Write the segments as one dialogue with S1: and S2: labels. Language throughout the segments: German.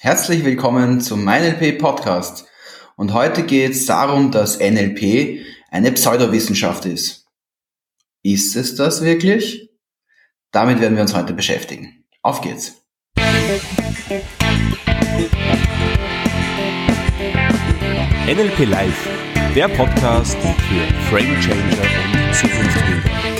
S1: Herzlich willkommen zum MyNLP Podcast. Und heute geht es darum, dass NLP eine Pseudowissenschaft ist. Ist es das wirklich? Damit werden wir uns heute beschäftigen. Auf geht's.
S2: NLP Live, der Podcast für Frame Changer und Zukunftsbilder.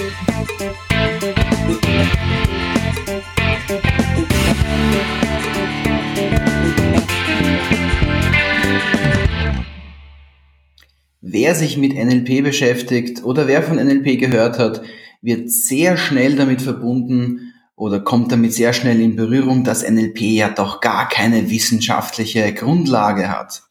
S1: Wer sich mit NLP beschäftigt oder wer von NLP gehört hat, wird sehr schnell damit verbunden oder kommt damit sehr schnell in Berührung, dass NLP ja doch gar keine wissenschaftliche Grundlage hat.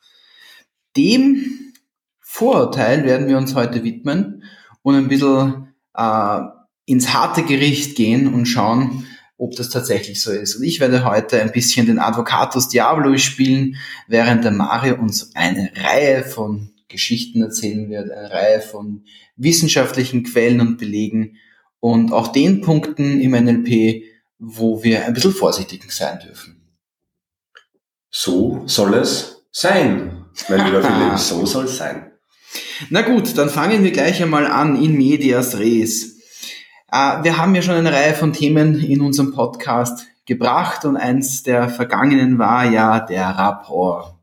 S1: Dem Vorurteil werden wir uns heute widmen und ein bisschen äh, ins harte Gericht gehen und schauen, ob das tatsächlich so ist. Und ich werde heute ein bisschen den Advocatus Diablo spielen, während der Mario uns eine Reihe von Geschichten erzählen wird, eine Reihe von wissenschaftlichen Quellen und Belegen und auch den Punkten im NLP, wo wir ein bisschen vorsichtig sein dürfen.
S3: So soll es sein, mein lieber Philipp, so soll es sein.
S1: Na gut, dann fangen wir gleich einmal an in medias res. Äh, wir haben ja schon eine Reihe von Themen in unserem Podcast gebracht und eins der vergangenen war ja der Rapport.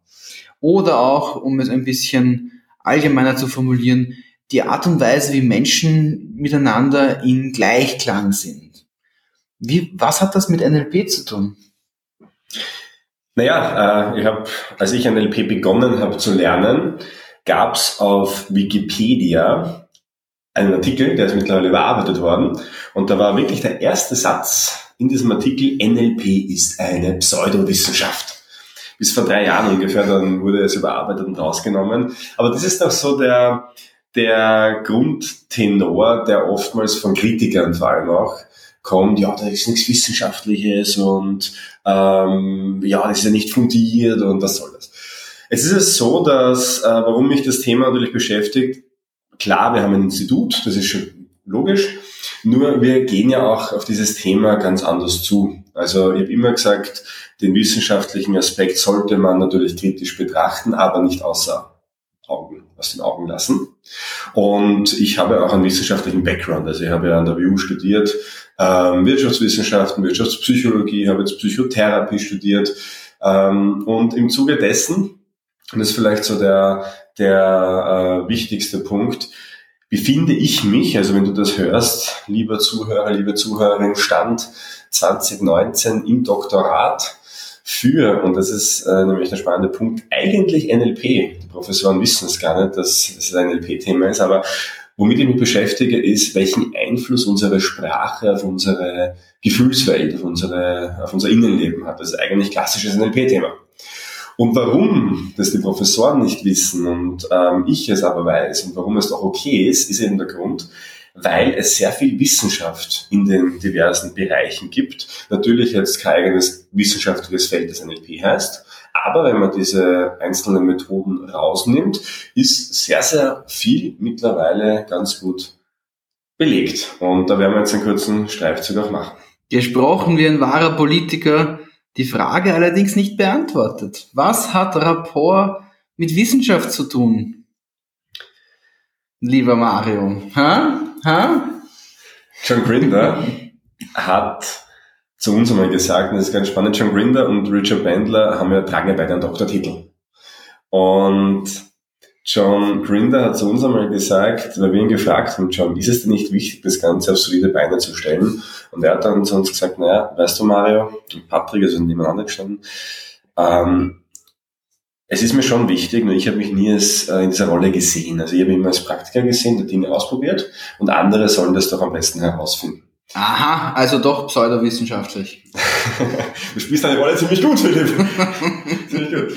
S1: Oder auch, um es ein bisschen allgemeiner zu formulieren, die Art und Weise, wie Menschen miteinander in Gleichklang sind. Wie, was hat das mit NLP zu tun?
S3: Naja, äh, ich habe, als ich NLP begonnen habe zu lernen, gab es auf Wikipedia einen Artikel, der ist mittlerweile überarbeitet worden, und da war wirklich der erste Satz in diesem Artikel, NLP ist eine Pseudowissenschaft bis vor drei Jahren ungefähr, dann wurde es überarbeitet und rausgenommen. Aber das ist doch so der, der Grundtenor, der oftmals von Kritikern vor allem auch kommt, ja, da ist nichts Wissenschaftliches und ähm, ja, das ist ja nicht fundiert und was soll das. Es ist es so, dass, äh, warum mich das Thema natürlich beschäftigt, klar, wir haben ein Institut, das ist schon logisch, nur wir gehen ja auch auf dieses Thema ganz anders zu. Also ich habe immer gesagt, den wissenschaftlichen Aspekt sollte man natürlich kritisch betrachten, aber nicht außer Augen, aus den Augen lassen. Und ich habe auch einen wissenschaftlichen Background. Also ich habe ja an der WU studiert, ähm, Wirtschaftswissenschaften, Wirtschaftspsychologie, habe jetzt Psychotherapie studiert. Ähm, und im Zuge dessen, und das ist vielleicht so der, der äh, wichtigste Punkt, befinde ich mich, also wenn du das hörst, lieber Zuhörer, liebe Zuhörerin, Stand 2019 im Doktorat für, und das ist äh, nämlich der spannende Punkt, eigentlich NLP. Die Professoren wissen es gar nicht, dass es ein NLP-Thema ist, aber womit ich mich beschäftige, ist, welchen Einfluss unsere Sprache auf unsere Gefühlswelt, auf, unsere, auf unser Innenleben hat. Das ist eigentlich klassisches NLP-Thema. Und warum das die Professoren nicht wissen und ähm, ich es aber weiß und warum es doch okay ist, ist eben der Grund, weil es sehr viel Wissenschaft in den diversen Bereichen gibt. Natürlich jetzt kein eigenes wissenschaftliches Feld, das NLP heißt. Aber wenn man diese einzelnen Methoden rausnimmt, ist sehr, sehr viel mittlerweile ganz gut belegt. Und da werden wir jetzt einen kurzen Streifzug auch machen.
S1: Gesprochen wie ein wahrer Politiker, die Frage allerdings nicht beantwortet. Was hat Rapport mit Wissenschaft zu tun? Lieber Mario. Ha? Ha?
S3: John Grinder hat zu uns einmal gesagt, und das ist ganz spannend, John Grinder und Richard Bandler haben ja, tragen ja beide einen Doktortitel. Und John Grinder hat zu uns einmal gesagt, weil wir ihn gefragt haben, John, ist es denn nicht wichtig, das Ganze auf solide Beine zu stellen? Und er hat dann zu uns gesagt, naja, weißt du Mario und Patrick, also nebeneinander gestanden, ähm, es ist mir schon wichtig, nur ich habe mich nie als, äh, in dieser Rolle gesehen. Also ich habe immer als Praktiker gesehen, die Dinge ausprobiert und andere sollen das doch am besten herausfinden.
S1: Aha, also doch pseudowissenschaftlich.
S3: du spielst deine Rolle ziemlich gut, Philipp. ziemlich gut.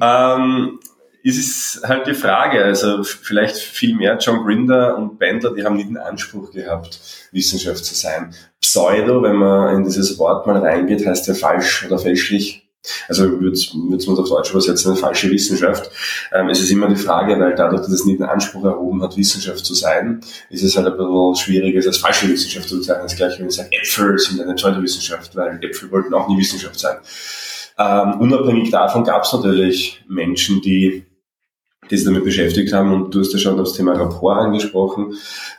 S3: Ähm, es ist halt die Frage, also vielleicht viel mehr John Grinder und Bendler, die haben nie den Anspruch gehabt, Wissenschaft zu sein. Pseudo, wenn man in dieses Wort mal reingeht, heißt ja falsch oder fälschlich. Also würde man es auf Deutsch übersetzen, eine falsche Wissenschaft. Ähm, es ist immer die Frage, weil dadurch, dass es nicht den Anspruch erhoben hat, Wissenschaft zu sein, ist es halt ein bisschen schwierig, es als falsche Wissenschaft zu bezeichnen. Das gleiche, wenn ich sage, Äpfel sind eine Pseudowissenschaft, weil Äpfel wollten auch nie Wissenschaft sein. Ähm, unabhängig davon gab es natürlich Menschen, die die sich damit beschäftigt haben. Und du hast ja schon das Thema Rapport angesprochen.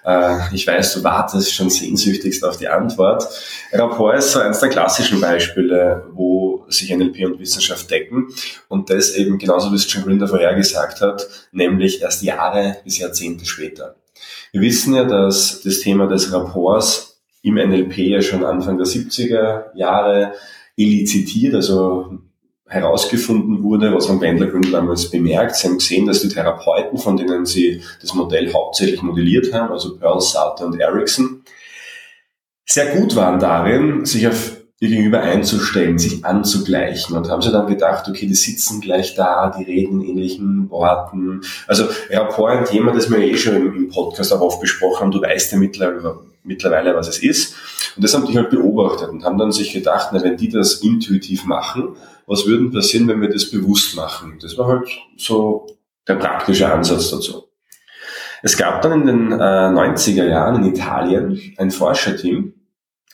S3: Äh, ich weiß, du wartest schon sehnsüchtigst auf die Antwort. Rapport ist so eines der klassischen Beispiele, wo sich NLP und Wissenschaft decken. Und das eben genauso, wie es John Grinder vorhergesagt hat, nämlich erst Jahre bis Jahrzehnte später. Wir wissen ja, dass das Thema des Rapports im NLP ja schon Anfang der 70er Jahre elizitiert, also herausgefunden wurde, was haben Wendler Gründer damals bemerkt. Sie haben gesehen, dass die Therapeuten, von denen sie das Modell hauptsächlich modelliert haben, also Pearl, Sauter und Erickson, sehr gut waren darin, sich auf ihr Gegenüber einzustellen, sich anzugleichen und haben sie dann gedacht, okay, die sitzen gleich da, die reden in ähnlichen Worten. Also Rapport ein Thema, das wir eh schon im, Podcast auch oft besprochen haben. Du weißt ja mittlerweile, mittlerweile, was es ist. Und das haben die halt beobachtet und haben dann sich gedacht, na, wenn die das intuitiv machen, was würde passieren, wenn wir das bewusst machen? Das war halt so der praktische Ansatz dazu. Es gab dann in den äh, 90er Jahren in Italien ein Forscherteam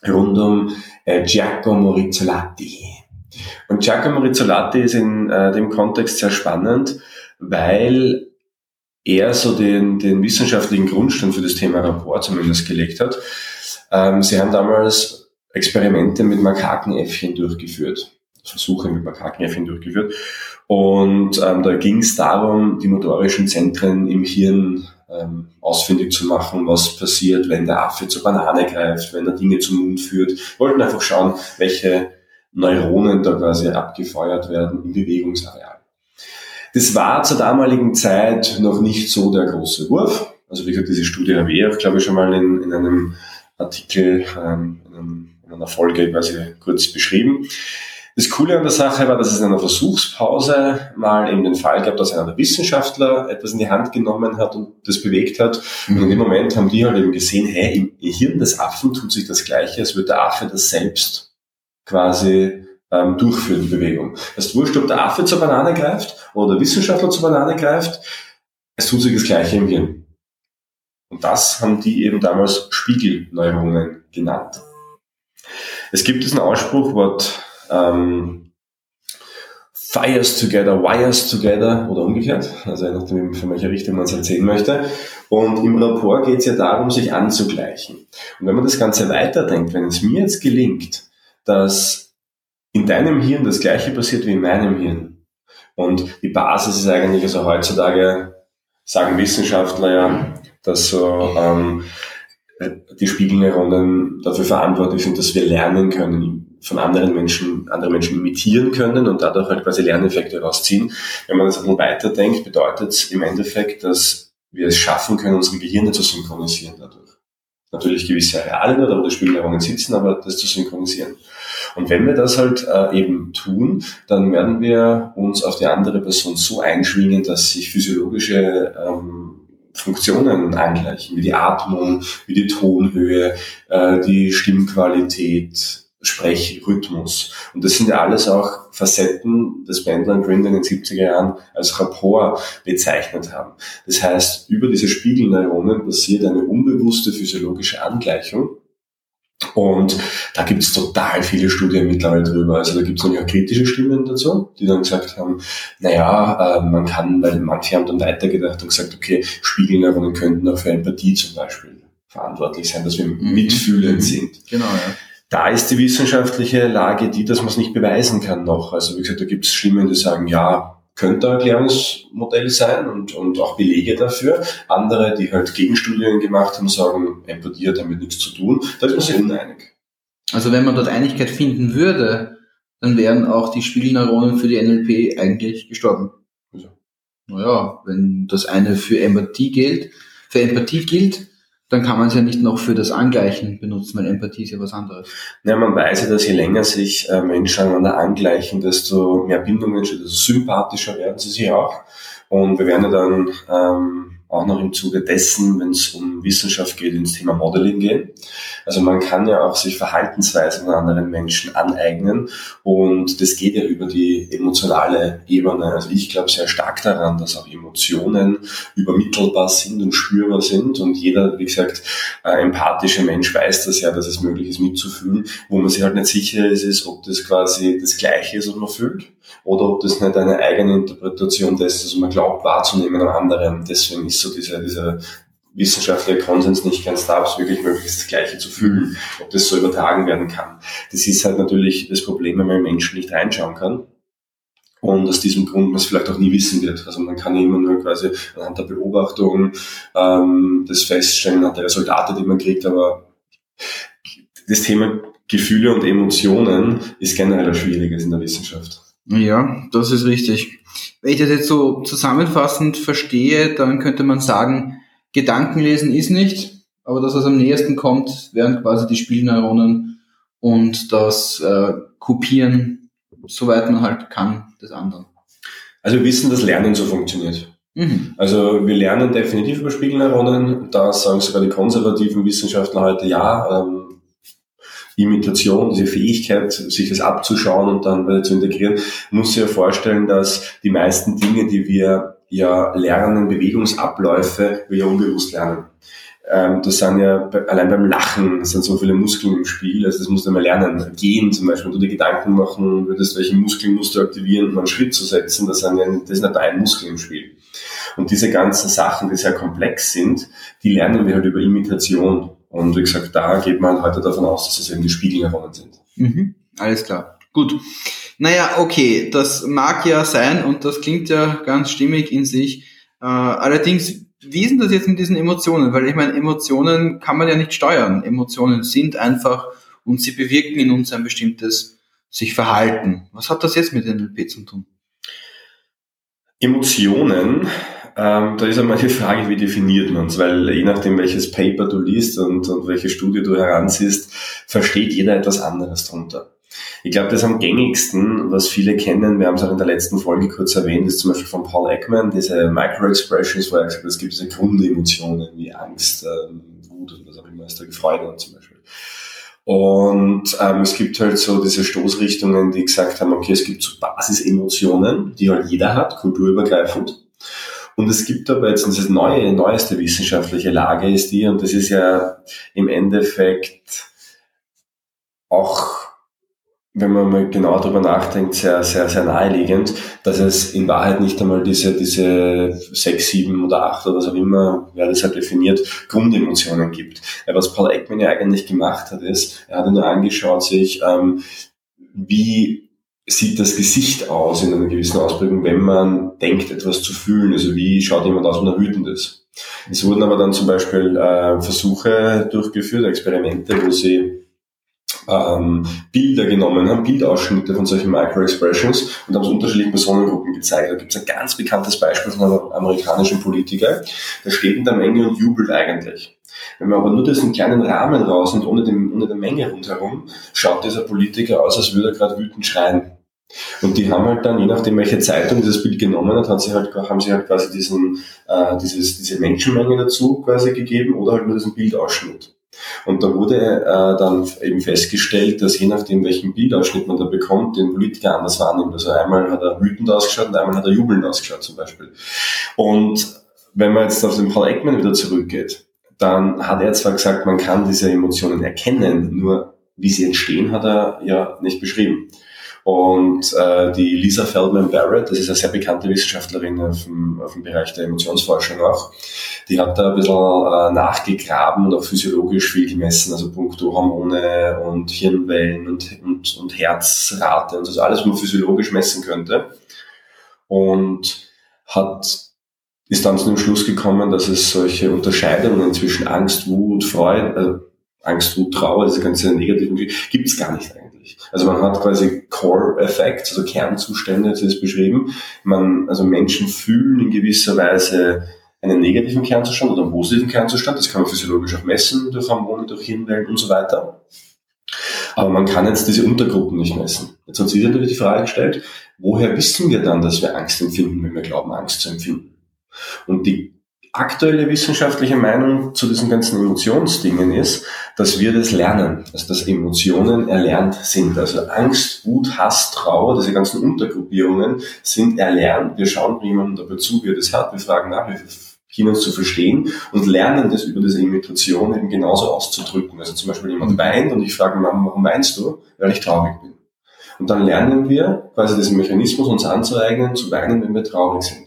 S3: rund um äh, Giacomo Rizzolatti. Und Giacomo Rizzolatti ist in äh, dem Kontext sehr spannend, weil er so den, den wissenschaftlichen Grundstein für das Thema Rapport zumindest gelegt hat. Ähm, sie haben damals Experimente mit Makakenäffchen durchgeführt. Versuche mit Makakenäffchen durchgeführt. Und ähm, da ging es darum, die motorischen Zentren im Hirn ähm, ausfindig zu machen, was passiert, wenn der Affe zur Banane greift, wenn er Dinge zum Mund führt. Wir wollten einfach schauen, welche Neuronen da quasi abgefeuert werden im Bewegungsareal. Das war zur damaligen Zeit noch nicht so der große Wurf. Also wie gesagt, diese Studie habe ich, glaube ich, schon mal in, in einem Artikel, ähm, in, einem, in einer Folge quasi kurz beschrieben. Das Coole an der Sache war, dass es in einer Versuchspause mal eben den Fall gab, dass einer der Wissenschaftler etwas in die Hand genommen hat und das bewegt hat. Und in dem Moment haben die halt eben gesehen, hey, im Hirn des Affen tut sich das Gleiche, als würde der Affe das selbst quasi ähm, durchführen, die Bewegung. Das ist wurscht, ob der Affe zur Banane greift oder der Wissenschaftler zur Banane greift, es tut sich das Gleiche im Hirn. Und das haben die eben damals Spiegelneuronen genannt. Es gibt diesen Ausspruch, what ähm, Fires Together, Wires Together oder umgekehrt, also je nachdem, von welcher Richtung man es erzählen möchte. Und im Rapport geht es ja darum, sich anzugleichen. Und wenn man das Ganze weiterdenkt, wenn es mir jetzt gelingt, dass in deinem Hirn das Gleiche passiert wie in meinem Hirn, und die Basis ist eigentlich, also heutzutage sagen Wissenschaftler ja, dass so ähm, die Spiegelneuronen dafür verantwortlich sind, dass wir lernen können von anderen Menschen, andere Menschen imitieren können und dadurch halt quasi Lerneffekte rausziehen. Wenn man das ein bisschen weiterdenkt, bedeutet es im Endeffekt, dass wir es schaffen können, unsere Gehirne zu synchronisieren dadurch. Natürlich gewisse Areale nicht, aber die Spiegelneuronen sitzen, aber das zu synchronisieren. Und wenn wir das halt äh, eben tun, dann werden wir uns auf die andere Person so einschwingen, dass sich physiologische ähm, Funktionen angleichen, wie die Atmung, wie die Tonhöhe, äh, die Stimmqualität, Sprechrhythmus. Und das sind ja alles auch Facetten, das Bendler und Grinder in den 70er Jahren als Rapport bezeichnet haben. Das heißt, über diese Spiegelneuronen passiert eine unbewusste physiologische Angleichung. Und da gibt es total viele Studien mittlerweile drüber. Also da gibt es auch kritische Stimmen dazu, die dann gesagt haben, naja, äh, man kann, weil manche haben dann weitergedacht und gesagt, okay, Spiegelneuronen könnten auch für Empathie zum Beispiel verantwortlich sein, dass wir mhm. mitfühlend mhm. sind.
S1: Genau, ja
S3: da ist die wissenschaftliche Lage die, dass man es nicht beweisen kann noch. Also wie gesagt, da gibt es Stimmen, die sagen, ja, könnte ein Erklärungsmodell sein und, und auch Belege dafür. Andere, die halt Gegenstudien gemacht haben, sagen, Empathie hat damit nichts zu tun. Da ist man sich uneinig.
S1: Also wenn man dort Einigkeit finden würde, dann wären auch die Spiegelneuronen für die NLP eigentlich gestorben. Also. Naja, wenn das eine für Empathie gilt, für Empathie gilt, dann kann man es ja nicht noch für das Angleichen benutzen, weil Empathie ist ja was anderes.
S3: Ja, man weiß ja, dass je länger sich äh, Menschen aneinander angleichen, desto mehr Bindungen, desto sympathischer werden sie sich auch. Und wir werden ja dann ähm, auch noch im Zuge dessen, wenn es um Wissenschaft geht, ins Thema Modeling gehen. Also man kann ja auch sich Verhaltensweisen von anderen Menschen aneignen und das geht ja über die emotionale Ebene. Also ich glaube sehr stark daran, dass auch Emotionen übermittelbar sind und spürbar sind und jeder, wie gesagt, äh, empathische Mensch weiß das ja, dass es möglich ist mitzufühlen. Wo man sich halt nicht sicher ist, ist, ob das quasi das Gleiche ist, was man fühlt oder ob das nicht eine eigene Interpretation dessen was man glaubt wahrzunehmen am anderen. Deswegen ist so dieser, dieser wissenschaftlicher Konsens nicht ganz da, ob es wirklich möglich ist, das Gleiche zu fühlen, ob das so übertragen werden kann. Das ist halt natürlich das Problem, wenn man Menschen nicht reinschauen kann. Und aus diesem Grund man es vielleicht auch nie wissen wird. Also man kann immer nur quasi anhand der Beobachtung ähm, das feststellen, anhand der Resultate, die man kriegt, aber das Thema Gefühle und Emotionen ist generell ein schwieriges in der Wissenschaft.
S1: Ja, das ist richtig. Wenn ich das jetzt so zusammenfassend verstehe, dann könnte man sagen, Gedankenlesen ist nicht, aber das, was am nächsten kommt, wären quasi die Spielneuronen und das äh, Kopieren, soweit man halt kann, des anderen.
S3: Also wir wissen, dass Lernen so funktioniert. Mhm. Also wir lernen definitiv über Spiegelneuronen. Da sagen sogar die konservativen Wissenschaftler heute, ja, ähm, Imitation, diese Fähigkeit, sich das abzuschauen und dann weiter zu integrieren, muss sich ja vorstellen, dass die meisten Dinge, die wir ja lernen, Bewegungsabläufe, wir ja unbewusst lernen. Ähm, das sind ja allein beim Lachen sind so viele Muskeln im Spiel, also das musst du mal lernen. Gehen zum Beispiel, wenn du dir Gedanken machen würdest, welche Muskeln musst du aktivieren, um einen Schritt zu setzen, das, sind ja, das ist nicht ein Muskel im Spiel. Und diese ganzen Sachen, die sehr komplex sind, die lernen wir halt über Imitation. Und wie gesagt, da geht man heute davon aus, dass es eben die Spiegelneuronen sind.
S1: Mhm. Alles klar. Gut. Naja, okay, das mag ja sein und das klingt ja ganz stimmig in sich. Äh, allerdings, wie ist denn das jetzt mit diesen Emotionen? Weil ich meine, Emotionen kann man ja nicht steuern. Emotionen sind einfach und sie bewirken in uns ein bestimmtes sich Verhalten. Was hat das jetzt mit NLP zu tun?
S3: Emotionen ähm, da ist einmal die Frage, wie definiert man es, weil je nachdem, welches Paper du liest und, und welche Studie du heranziehst, versteht jeder etwas anderes drunter. Ich glaube, das am gängigsten, was viele kennen, wir haben es auch in der letzten Folge kurz erwähnt, ist zum Beispiel von Paul Ekman, diese Micro-Expressions, wo er gesagt hat, es gibt diese Grundemotionen wie Angst, ähm, Wut und was auch immer, ist da Freude zum Beispiel. Und ähm, es gibt halt so diese Stoßrichtungen, die gesagt haben, okay, es gibt so Basisemotionen, die halt jeder hat, kulturübergreifend. Und es gibt aber jetzt diese neue, neueste wissenschaftliche Lage ist die, und das ist ja im Endeffekt auch, wenn man mal genauer darüber nachdenkt, sehr, sehr, sehr naheliegend, dass es in Wahrheit nicht einmal diese, diese sechs, sieben oder acht oder was auch immer, wer das halt definiert, Grundemotionen gibt. Was Paul Ekman ja eigentlich gemacht hat, ist, er hat nur angeschaut sich, ähm, wie sieht das Gesicht aus in einer gewissen Ausprägung, wenn man denkt, etwas zu fühlen? Also wie schaut jemand aus, wenn er wütend ist? Es wurden aber dann zum Beispiel äh, Versuche durchgeführt, Experimente, wo sie ähm, Bilder genommen haben, Bildausschnitte von solchen Micro-Expressions und haben es unterschiedlichen Personengruppen gezeigt. Da gibt es ein ganz bekanntes Beispiel von einem amerikanischen Politiker, der steht in der Menge und jubelt eigentlich. Wenn man aber nur diesen kleinen Rahmen rausnimmt, ohne, den, ohne die Menge rundherum, schaut dieser Politiker aus, als würde er gerade wütend schreien. Und die haben halt dann, je nachdem welche Zeitung dieses Bild genommen hat, haben sie halt, haben sie halt quasi diesen, äh, dieses, diese Menschenmenge dazu quasi gegeben oder halt nur diesen Bildausschnitt. Und da wurde äh, dann eben festgestellt, dass je nachdem, welchen Bildausschnitt man da bekommt, den Politiker anders wahrnimmt. Also einmal hat er wütend ausgeschaut und einmal hat er jubelnd ausgeschaut zum Beispiel. Und wenn man jetzt auf den Paul Ekman wieder zurückgeht, dann hat er zwar gesagt, man kann diese Emotionen erkennen, nur wie sie entstehen, hat er ja nicht beschrieben. Und äh, die Lisa Feldman Barrett, das ist eine sehr bekannte Wissenschaftlerin auf dem, auf dem Bereich der Emotionsforschung auch, die hat da ein bisschen äh, nachgegraben und auch physiologisch viel gemessen, also punkto Hormone und Hirnwellen und, und, und Herzrate und das alles, was man physiologisch messen könnte. Und hat ist dann zu dem Schluss gekommen, dass es solche Unterscheidungen zwischen Angst, Wut, Freude, also Angst, Wut, Trauer, diese ganze negativen, gibt es gar nicht eigentlich. Also man hat quasi Core Effects, also Kernzustände, das ist beschrieben. Man, also Menschen fühlen in gewisser Weise einen negativen Kernzustand oder einen positiven Kernzustand. Das kann man physiologisch auch messen durch Hormone, durch Hirnwellen und so weiter. Aber man kann jetzt diese Untergruppen nicht messen. Jetzt hat sich natürlich die Frage gestellt, woher wissen wir dann, dass wir Angst empfinden, wenn wir glauben, Angst zu empfinden? Und die aktuelle wissenschaftliche Meinung zu diesen ganzen Emotionsdingen ist, dass wir das lernen, also dass Emotionen erlernt sind. Also Angst, Wut, Hass, Trauer, diese ganzen Untergruppierungen sind erlernt. Wir schauen jemandem dabei zu, wie er das hat. Wir fragen nach, wir beginnen zu verstehen und lernen das über diese Imitation eben genauso auszudrücken. Also zum Beispiel jemand weint und ich frage Mama, warum weinst du? Weil ich traurig bin. Und dann lernen wir quasi diesen Mechanismus uns anzueignen, zu weinen, wenn wir traurig sind.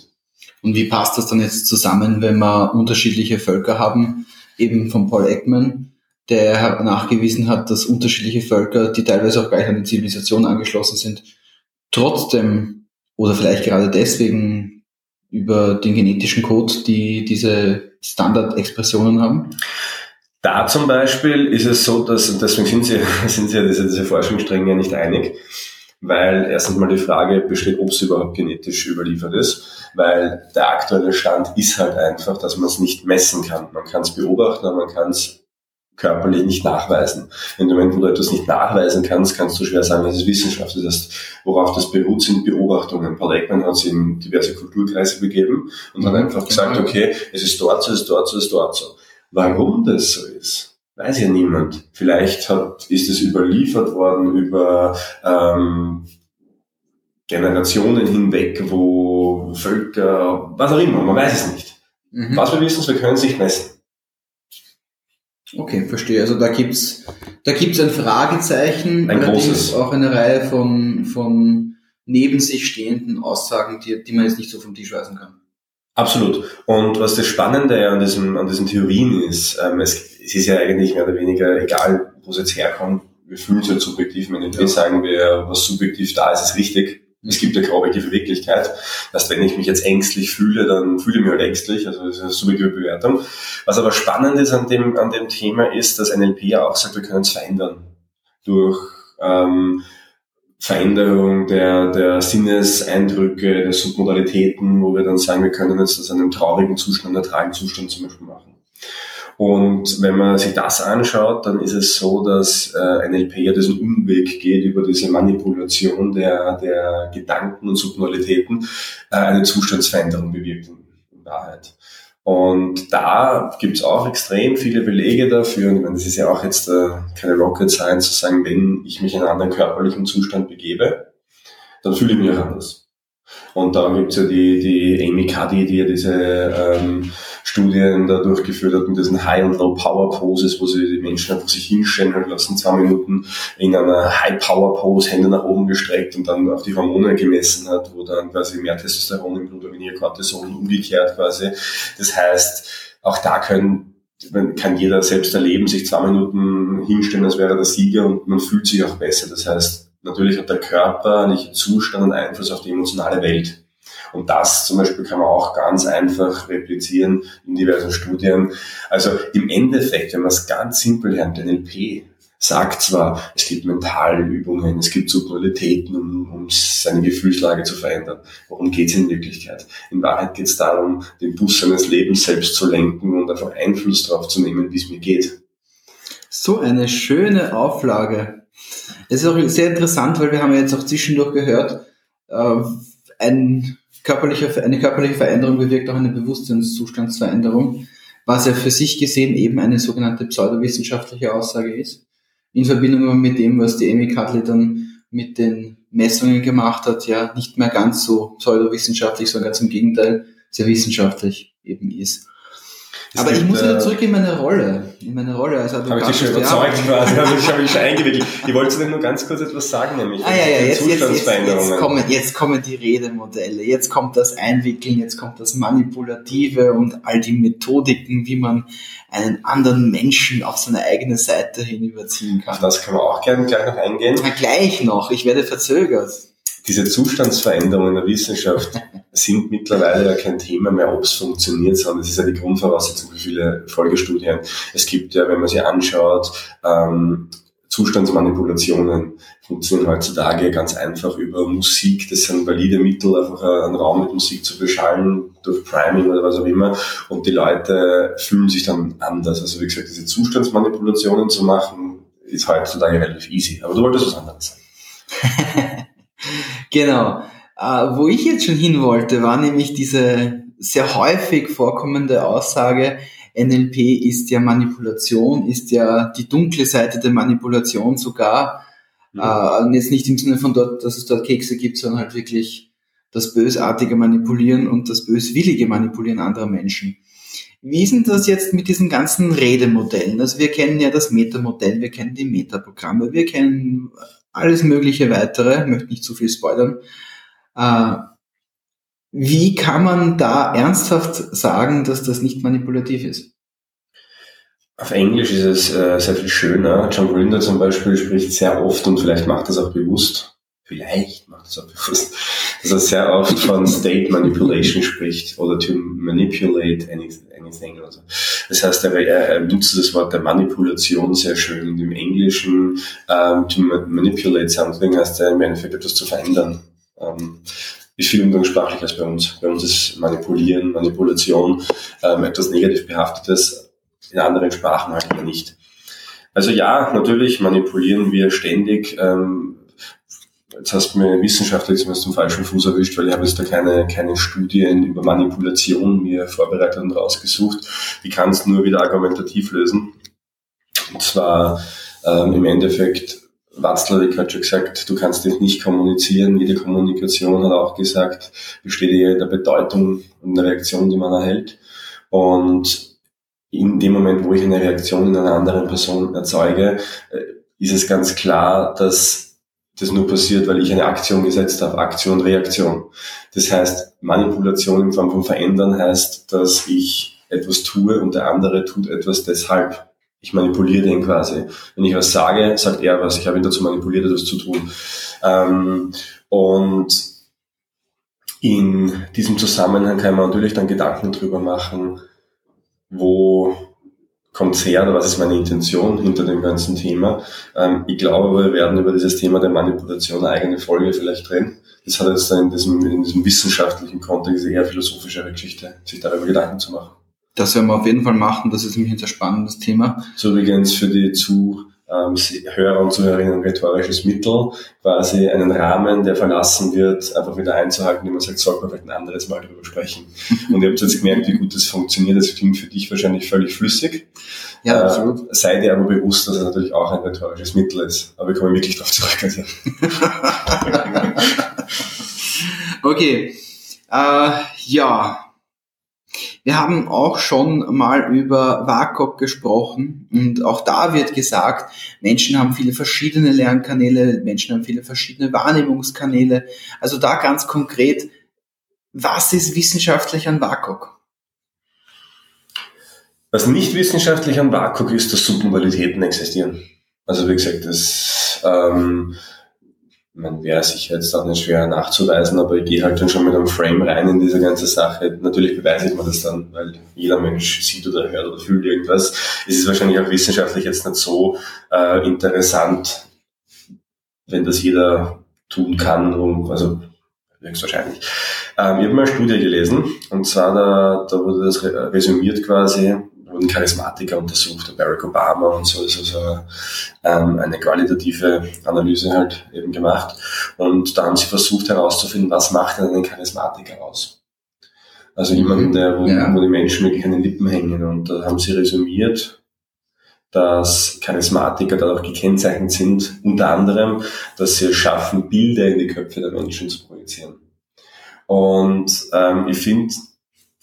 S1: Und wie passt das dann jetzt zusammen, wenn wir unterschiedliche Völker haben, eben von Paul Ekman, der nachgewiesen hat, dass unterschiedliche Völker, die teilweise auch gleich an die Zivilisation angeschlossen sind, trotzdem oder vielleicht gerade deswegen über den genetischen Code, die diese Standardexpressionen haben?
S3: Da zum Beispiel ist es so, dass, deswegen sind sie, sind sie diese, diese Forschungsstränge ja nicht einig, weil erstens mal die Frage besteht, ob es überhaupt genetisch überliefert ist, weil der aktuelle Stand ist halt einfach, dass man es nicht messen kann. Man kann es beobachten, aber man kann es körperlich nicht nachweisen. In dem Moment, wo du etwas nicht nachweisen kannst, kannst du schwer sagen, es ist Wissenschaft. Das heißt, worauf das beruht, sind Beobachtungen. Paul Ekman hat sich in diverse Kulturkreise begeben und hat mhm. einfach gesagt, genau. okay, es ist dort so, es ist dort so, es ist dort so. Warum das so ist, weiß ja niemand. Vielleicht hat, ist es überliefert worden über ähm, Generationen hinweg, wo Völker, was auch immer, man weiß es nicht. Mhm. Was wir wissen, wir können es nicht messen.
S1: Okay, verstehe. Also da gibt's da gibt's ein Fragezeichen,
S3: ein großes.
S1: auch eine Reihe von, von neben sich stehenden Aussagen, die, die man jetzt nicht so vom Tisch weisen kann.
S3: Absolut. Und was das Spannende an, diesem, an diesen Theorien ist, ähm, es, es ist ja eigentlich mehr oder weniger egal, wo es jetzt herkommt, wir fühlen es halt subjektiv. Wenn wir ja. sagen, wir, was subjektiv da ist, ist richtig. Es gibt eine objektive Wirklichkeit. Das heißt, wenn ich mich jetzt ängstlich fühle, dann fühle ich mich halt ängstlich. Also das ist eine subjektive Bewertung. Was aber spannend ist an dem, an dem Thema ist, dass NLP ja auch sagt, wir können es verändern. Durch ähm, Veränderung der, der Sinneseindrücke, der Submodalitäten, wo wir dann sagen, wir können jetzt aus einem traurigen Zustand einen traurigen Zustand zum Beispiel machen. Und wenn man sich das anschaut, dann ist es so, dass äh, NLP ja diesen Umweg geht über diese Manipulation der, der Gedanken und Submodalitäten, äh, eine Zustandsveränderung bewirkt in Wahrheit. Und da gibt's auch extrem viele Belege dafür. Und ich meine, das ist ja auch jetzt äh, keine Rocket Science zu sagen, wenn ich mich in einen anderen körperlichen Zustand begebe, dann fühle ich mich auch anders. Und da gibt's ja die, die Amy Cuddy, die ja diese ähm, Studien da durchgeführt hat mit diesen High- und Low-Power-Poses, wo sie die Menschen einfach sich hinstellen lassen, zwei Minuten in einer High-Power-Pose, Hände nach oben gestreckt und dann auch die Hormone gemessen hat, wo dann quasi mehr Testosteron im Blut oder weniger Cortisol umgekehrt quasi. Das heißt, auch da können kann jeder selbst erleben, sich zwei Minuten hinstellen, als wäre der Sieger und man fühlt sich auch besser. Das heißt, natürlich hat der körperliche Zustand einen Einfluss auf die emotionale Welt. Und das zum Beispiel kann man auch ganz einfach replizieren in diversen Studien. Also im Endeffekt, wenn man es ganz simpel lernt, NLP sagt zwar, es gibt mentale Übungen, es gibt Submodalitäten, um, um seine Gefühlslage zu verändern. Worum geht es in Wirklichkeit? In Wahrheit geht es darum, den Bus seines Lebens selbst zu lenken und einfach Einfluss darauf zu nehmen, wie es mir geht.
S1: So eine schöne Auflage. Es ist auch sehr interessant, weil wir haben ja jetzt auch zwischendurch gehört, äh, ein körperliche, eine körperliche Veränderung bewirkt auch eine Bewusstseinszustandsveränderung, was ja für sich gesehen eben eine sogenannte pseudowissenschaftliche Aussage ist. In Verbindung mit dem, was die Amy Cutley dann mit den Messungen gemacht hat, ja nicht mehr ganz so pseudowissenschaftlich, sondern ganz im Gegenteil sehr wissenschaftlich eben ist. Es Aber gibt, ich muss wieder äh, zurück in meine Rolle. In meine Rolle als
S3: Advokat. Habe ich dich schon überzeugt quasi, habe ich, hab ich schon eingewickelt. Ich wollte dir nur ganz kurz etwas sagen, nämlich
S1: ah, ja, ja, jetzt, jetzt, jetzt, jetzt, kommen, jetzt kommen die Redemodelle, jetzt kommt das Einwickeln, jetzt kommt das Manipulative und all die Methodiken, wie man einen anderen Menschen auf seine eigene Seite hinüberziehen kann. Auf
S3: das können wir auch gerne gleich noch eingehen.
S1: Na, gleich noch, ich werde verzögert
S3: diese Zustandsveränderungen in der Wissenschaft sind mittlerweile ja kein Thema mehr, ob es funktioniert, sondern es ist ja die Grundvoraussetzung für viele Folgestudien. Es gibt ja, wenn man sich anschaut, ähm, Zustandsmanipulationen funktionieren heutzutage ganz einfach über Musik. Das sind valide Mittel, einfach einen Raum mit Musik zu beschallen, durch Priming oder was auch immer. Und die Leute fühlen sich dann anders. Also wie gesagt, diese Zustandsmanipulationen zu machen, ist heutzutage relativ easy. Aber du wolltest was anderes sagen.
S1: Genau. Äh, wo ich jetzt schon hin wollte, war nämlich diese sehr häufig vorkommende Aussage, NLP ist ja Manipulation, ist ja die dunkle Seite der Manipulation sogar. Mhm. Äh, und jetzt nicht im Sinne von dort, dass es dort Kekse gibt, sondern halt wirklich das bösartige Manipulieren und das böswillige Manipulieren anderer Menschen. Wie ist denn das jetzt mit diesen ganzen Redemodellen? Also wir kennen ja das Metamodell, wir kennen die Metaprogramme, wir kennen alles mögliche weitere, möchte nicht zu viel spoilern. Äh, wie kann man da ernsthaft sagen, dass das nicht manipulativ ist?
S3: Auf Englisch ist es äh, sehr viel schöner. John Grinder zum Beispiel spricht sehr oft und vielleicht macht das auch bewusst, vielleicht macht das auch bewusst, dass er sehr oft von State Manipulation spricht oder to manipulate anything. Also das heißt, er, er nutzt das Wort der Manipulation sehr schön und im Englischen ähm, to manipulate something heißt er im Endeffekt etwas zu verändern. Ähm, ist viel umgangssprachlicher als bei uns. Bei uns ist Manipulieren, Manipulation ähm, etwas negativ behaftetes, in anderen Sprachen halt nicht. Also ja, natürlich manipulieren wir ständig. Ähm, jetzt hast du mir wissenschaftlich zumindest zum falschen Fuß erwischt, weil ich habe jetzt da keine, keine Studien über Manipulation mir vorbereitet und rausgesucht. Die kannst du nur wieder argumentativ lösen. Und zwar ähm, im Endeffekt Watzlawick hat schon gesagt, du kannst dich nicht kommunizieren. Jede Kommunikation hat auch gesagt, besteht in der Bedeutung und der Reaktion, die man erhält. Und in dem Moment, wo ich eine Reaktion in einer anderen Person erzeuge, äh, ist es ganz klar, dass das nur passiert, weil ich eine Aktion gesetzt habe. Aktion, Reaktion. Das heißt, Manipulation in Form von Verändern heißt, dass ich etwas tue und der andere tut etwas deshalb ich manipuliere den quasi. Wenn ich was sage, sagt er was. Ich habe ihn dazu manipuliert, etwas zu tun. Ähm, und in diesem Zusammenhang kann man natürlich dann Gedanken drüber machen, wo kommt es her oder was ist meine Intention hinter dem ganzen Thema. Ähm, ich glaube, wir werden über dieses Thema der Manipulation eine eigene Folge vielleicht drehen. Das hat jetzt in diesem, in diesem wissenschaftlichen Kontext eher philosophischere Geschichte, sich darüber Gedanken zu machen.
S1: Das werden wir auf jeden Fall machen. Das ist nämlich ein sehr spannendes Thema.
S3: So übrigens für die Zuhörer und Zuhörerinnen rhetorisches Mittel, quasi einen Rahmen, der verlassen wird, einfach wieder einzuhalten, wie man sagt, sollte man vielleicht ein anderes Mal darüber sprechen. Und ihr habt jetzt gemerkt, wie gut das funktioniert. Das klingt für dich wahrscheinlich völlig flüssig. Ja, äh, absolut. Sei dir aber bewusst, dass es natürlich auch ein rhetorisches Mittel ist. Aber wir kommen wirklich darauf zurück. Also.
S1: okay. Äh, ja, wir haben auch schon mal über WAKOK gesprochen und auch da wird gesagt, Menschen haben viele verschiedene Lernkanäle, Menschen haben viele verschiedene Wahrnehmungskanäle. Also da ganz konkret, was ist wissenschaftlich an WAKOK?
S3: Was nicht wissenschaftlich an WAKOK ist, dass Submodalitäten existieren. Also wie gesagt, das ähm, man wäre sicher jetzt auch nicht schwer nachzuweisen, aber ich gehe halt dann schon mit einem Frame rein in diese ganze Sache. Natürlich beweise ich mir das dann, weil jeder Mensch sieht oder hört oder fühlt irgendwas. Es ist wahrscheinlich auch wissenschaftlich jetzt nicht so äh, interessant, wenn das jeder tun kann, um, also höchstwahrscheinlich. Ähm, ich habe mal eine Studie gelesen, und zwar da, da wurde das resümiert quasi, wurden Charismatiker untersucht, Barack Obama und so, ist also ähm, eine qualitative Analyse halt eben gemacht. Und da haben sie versucht herauszufinden, was macht denn einen Charismatiker aus? Also jemanden, der, wo, ja. wo die Menschen wirklich an den Lippen hängen. Und da haben sie resümiert, dass Charismatiker dadurch gekennzeichnet sind, unter anderem, dass sie es schaffen, Bilder in die Köpfe der Menschen zu projizieren. Und ähm, ich finde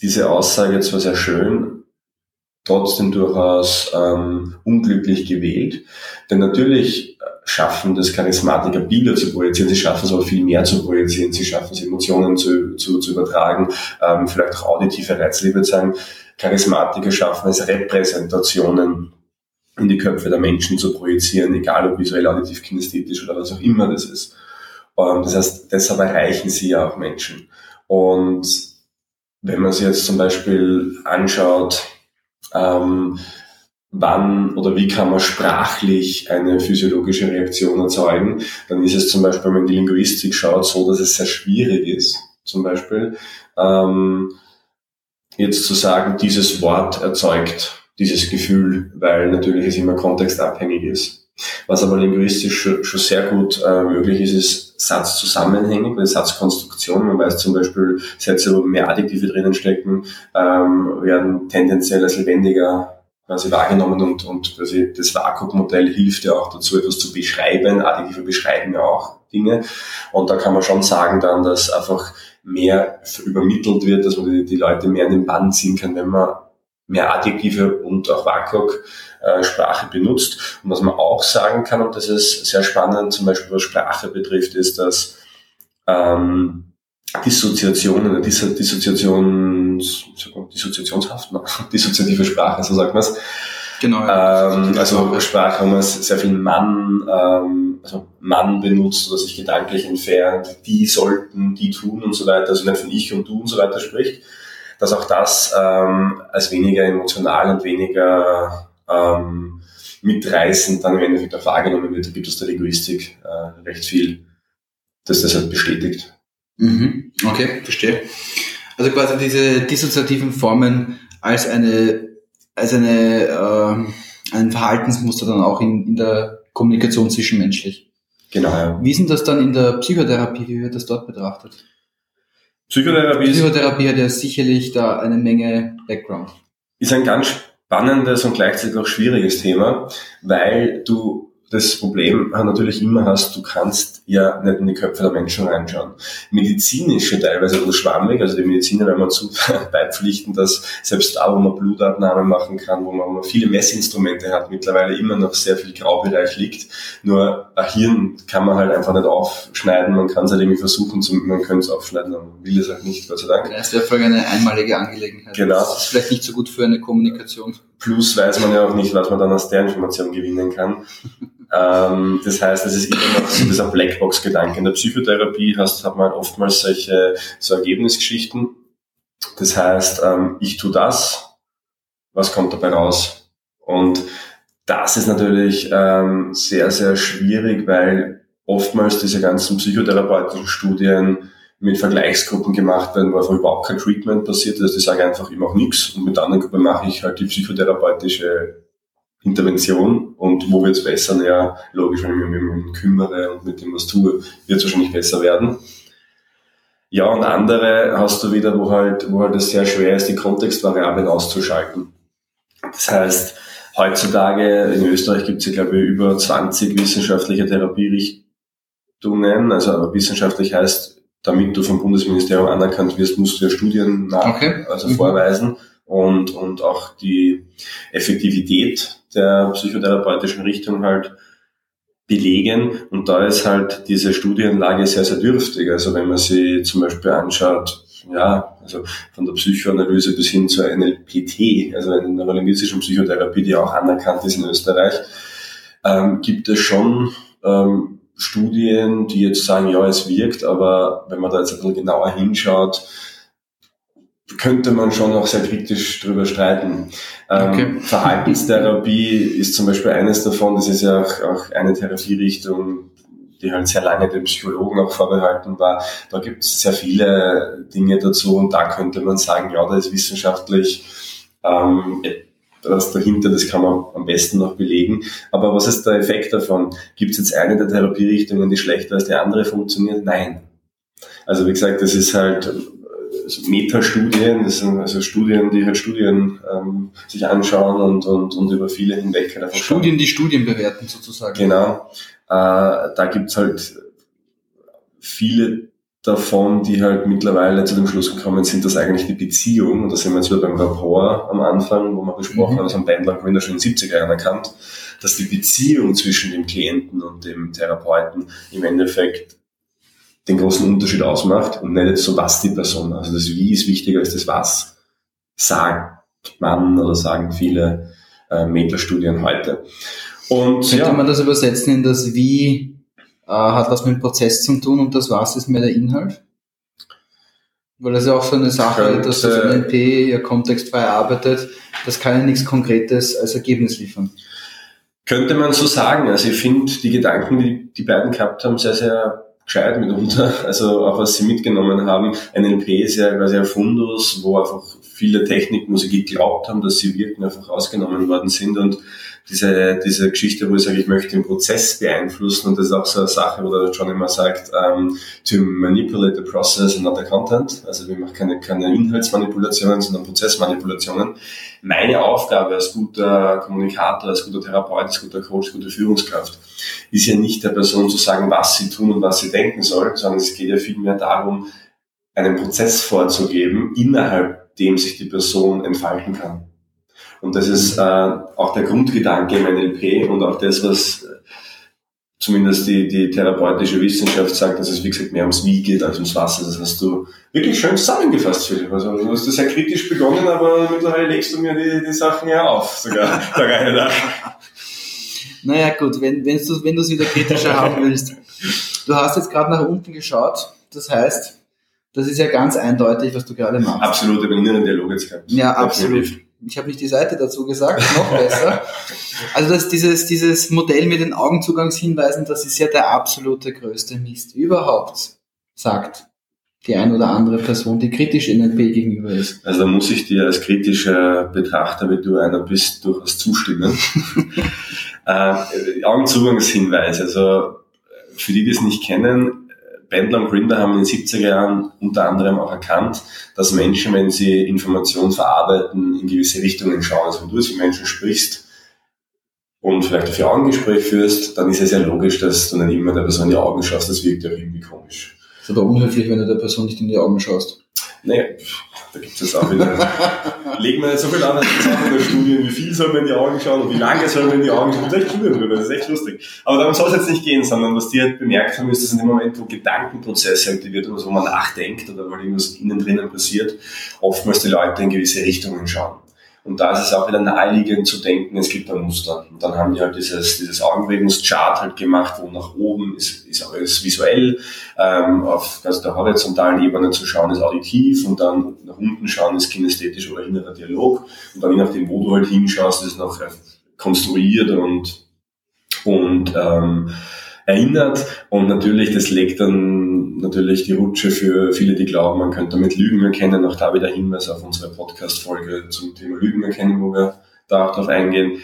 S3: diese Aussage zwar sehr schön, trotzdem durchaus ähm, unglücklich gewählt. Denn natürlich schaffen das Charismatiker Bilder zu projizieren, sie schaffen es aber viel mehr zu projizieren, sie schaffen es Emotionen zu, zu, zu übertragen, ähm, vielleicht auch auditive Reize. Ich würde sagen, Charismatiker schaffen es Repräsentationen in die Köpfe der Menschen zu projizieren, egal ob visuell, auditiv, kinästhetisch oder was auch immer das ist. Ähm, das heißt, deshalb erreichen sie ja auch Menschen. Und wenn man sich jetzt zum Beispiel anschaut, ähm, wann oder wie kann man sprachlich eine physiologische Reaktion erzeugen, dann ist es zum Beispiel, wenn man die Linguistik schaut, so, dass es sehr schwierig ist, zum Beispiel, ähm, jetzt zu sagen, dieses Wort erzeugt dieses Gefühl, weil natürlich es immer kontextabhängig ist. Was aber linguistisch schon, sehr gut äh, möglich ist, ist Satzzusammenhänge, bei Satzkonstruktion. Man weiß zum Beispiel, Sätze, wo mehr Adjektive drinnen stecken, ähm, werden tendenziell als lebendiger quasi wahrgenommen und, und quasi das WAKOK-Modell hilft ja auch dazu, etwas zu beschreiben. Adjektive beschreiben ja auch Dinge. Und da kann man schon sagen dann, dass einfach mehr übermittelt wird, dass man die, die Leute mehr in den Bann ziehen kann, wenn man mehr Adjektive und auch WAKOK-Sprache äh, benutzt. Und was man auch sagen kann, und das ist sehr spannend, zum Beispiel was Sprache betrifft, ist, dass ähm, Dissoziationen, Dissoziations, Dissoziationshaft, ne? dissoziative Sprache, so sagt man es.
S1: Genau.
S3: Ähm, also Sprache, wo man sehr viel Mann, ähm, also Mann benutzt oder sich gedanklich entfernt, die sollten, die tun und so weiter, also nicht von ich und du und so weiter spricht, dass auch das ähm, als weniger emotional und weniger ähm, mitreißend dann im Endeffekt auch wahrgenommen wird. Da gibt es der Linguistik äh, recht viel, dass das halt bestätigt.
S1: Mhm. Okay, verstehe. Also quasi diese dissoziativen Formen als eine, als eine, äh, ein Verhaltensmuster dann auch in, in der Kommunikation zwischenmenschlich.
S3: Genau, ja.
S1: Wie ist denn das dann in der Psychotherapie? Wie wird das dort betrachtet?
S3: Psychotherapie,
S1: Psychotherapie hat ja sicherlich da eine Menge Background.
S3: Ist ein ganz spannendes und gleichzeitig auch schwieriges Thema, weil du das Problem natürlich immer hast, du kannst ja nicht in die Köpfe der Menschen reinschauen. Medizinische teilweise oder schwammig, also die Mediziner werden wir zu beipflichten, dass selbst da, wo man Blutabnahme machen kann, wo man, wo man viele Messinstrumente hat, mittlerweile immer noch sehr viel Graubereich liegt. Nur ein Hirn kann man halt einfach nicht aufschneiden, man kann es halt irgendwie versuchen, man könnte es aufschneiden, aber man will es halt nicht, Gott sei Dank.
S1: Das wäre voll eine einmalige Angelegenheit.
S3: Genau.
S1: Das ist vielleicht nicht so gut für eine Kommunikation.
S3: Plus weiß man ja auch nicht, was man dann aus der Information gewinnen kann. ähm, das heißt, es ist immer noch so dieser Blackbox-Gedanke. In der Psychotherapie hast, hat man oftmals solche so Ergebnisgeschichten. Das heißt, ähm, ich tue das, was kommt dabei raus? Und das ist natürlich ähm, sehr, sehr schwierig, weil oftmals diese ganzen psychotherapeutischen Studien mit Vergleichsgruppen gemacht werden, wo einfach überhaupt kein Treatment passiert. Also ich sage einfach, ich mache nichts und mit der anderen Gruppe mache ich halt die psychotherapeutische Intervention und wo wird es besser? Ja, logisch, wenn ich mich um kümmere und mit dem was tue, wird es wahrscheinlich besser werden. Ja, und andere hast du wieder, wo halt, wo halt es sehr schwer ist, die Kontextvariablen auszuschalten. Das heißt, heutzutage in Österreich gibt es ja, glaube ich, über 20 wissenschaftliche Therapierichtungen. Also wissenschaftlich heißt, damit du vom Bundesministerium anerkannt wirst, musst du ja Studien nach, okay. also mhm. vorweisen und, und auch die Effektivität der psychotherapeutischen Richtung halt belegen. Und da ist halt diese Studienlage sehr, sehr dürftig. Also wenn man sie zum Beispiel anschaut, ja, also von der Psychoanalyse bis hin zur NLPT, also einer neurolinguistischen Psychotherapie, die auch anerkannt ist in Österreich, ähm, gibt es schon ähm, Studien, die jetzt sagen, ja, es wirkt, aber wenn man da jetzt ein bisschen genauer hinschaut, könnte man schon auch sehr kritisch drüber streiten. Ähm, okay. Verhaltenstherapie ist zum Beispiel eines davon, das ist ja auch, auch eine Therapierichtung, die halt sehr lange den Psychologen auch vorbehalten war. Da gibt es sehr viele Dinge dazu und da könnte man sagen, ja, da ist wissenschaftlich ähm, was dahinter, das kann man am besten noch belegen. Aber was ist der Effekt davon? Gibt es jetzt eine der Therapierichtungen, die schlechter als die andere funktioniert? Nein. Also wie gesagt, das ist halt also Metastudien, das sind also Studien, die halt Studien ähm, sich anschauen und, und, und über viele hinweg.
S1: Halt Studien, die Studien bewerten sozusagen.
S3: Genau. Äh, da gibt's halt viele davon, die halt mittlerweile zu dem Schluss gekommen sind, dass eigentlich die Beziehung, und da sind wir jetzt wieder beim Rapport am Anfang, wo wir besprochen mhm. haben, das haben Bendler Gründer schon in den 70er Jahren erkannt, dass die Beziehung zwischen dem Klienten und dem Therapeuten im Endeffekt den großen Unterschied ausmacht und nicht so was die Person. Also das Wie ist wichtiger als das Was. Sagt man oder sagen viele äh, Metastudien heute.
S1: Und Könnte ja, man das übersetzen in das Wie äh, hat was mit dem Prozess zu tun und das Was ist mehr der Inhalt? Weil das ist ja auch so eine Sache, könnte, dass das NLP ja kontextfrei arbeitet, das kann ja nichts Konkretes als Ergebnis liefern.
S3: Könnte man so sagen. Also ich finde die Gedanken, die die beiden gehabt haben, sehr, sehr gescheit mitunter, also auch was sie mitgenommen haben. NLP ist ja quasi ein Fundus, wo einfach viele sie geglaubt haben, dass sie wirken, einfach ausgenommen worden sind und diese, diese Geschichte, wo ich sage, ich möchte den Prozess beeinflussen und das ist auch so eine Sache, wo der John immer sagt, um, ähm, to manipulate the process and not the content. Also wir machen keine, keine Inhaltsmanipulationen, sondern Prozessmanipulationen. Meine Aufgabe als guter Kommunikator, als guter Therapeut, als guter Coach, gute Führungskraft ist ja nicht der Person zu sagen, was sie tun und was sie denken soll, sondern es geht ja vielmehr darum, einen Prozess vorzugeben, innerhalb dem sich die Person entfalten kann. Und das ist äh, auch der Grundgedanke im NLP und auch das, was äh, zumindest die, die therapeutische Wissenschaft sagt, dass es wie gesagt mehr ums Wie geht als ums Was. Das hast du wirklich schön zusammengefasst, Philipp. Also du hast das sehr kritisch begonnen, aber mittlerweile legst du mir die, die Sachen ja auf, sogar der Reihe nach.
S1: Naja gut, wenn, wenn du wenn es wieder kritischer haben willst. Du hast jetzt gerade nach unten geschaut, das heißt, das ist ja ganz eindeutig, was du gerade machst.
S3: Absolut, ich habe inneren Dialog jetzt gehabt.
S1: Ja, absolut. Ich habe nicht die Seite dazu gesagt, noch besser. Also das, dieses, dieses Modell mit den Augenzugangshinweisen, das ist ja der absolute größte Mist überhaupt, sagt die ein oder andere Person, die kritisch NLP gegenüber ist.
S3: Also da muss ich dir als kritischer Betrachter, wie du einer bist, durchaus zustimmen. äh, Augenzugangshinweise, also für die, die es nicht kennen, Bendler und Grinder haben in den 70er Jahren unter anderem auch erkannt, dass Menschen, wenn sie Informationen verarbeiten, in gewisse Richtungen schauen. Also wenn du mit Menschen sprichst und vielleicht ihr Augengespräch führst, dann ist es ja logisch, dass du nicht immer der Person in die Augen schaust. Das wirkt ja irgendwie komisch.
S1: ist aber unhöflich, wenn du der Person nicht in die Augen schaust.
S3: Nee, da gibt es auch wieder. legen wir nicht so viel an, das gibt auch in der Studien, wie viel soll man in die Augen schauen und wie lange soll man in die Augen schauen. Das ist echt Studien drüber, das ist echt lustig. Aber darum soll es jetzt nicht gehen, sondern was die halt bemerkt haben, ist, dass in dem Moment, wo Gedankenprozesse aktiviert oder wo man nachdenkt oder weil irgendwas innen drinnen passiert, oftmals die Leute in gewisse Richtungen schauen. Und da ist es auch wieder naheliegend zu denken, es gibt ein Muster. Und dann haben die halt dieses, dieses Augenbewegungschart halt gemacht, wo nach oben ist, ist alles visuell, ähm, auf also der horizontalen Ebene zu schauen ist auditiv und dann nach unten schauen ist kinästhetisch oder innerer Dialog. Und dann je nachdem, wo du halt hinschaust, ist noch konstruiert und, und ähm, erinnert. Und natürlich, das legt dann natürlich die Rutsche für viele, die glauben, man könnte damit Lügen erkennen. Auch da wieder Hinweis auf unsere Podcast-Folge zum Thema Lügen erkennen, wo wir da auch drauf eingehen.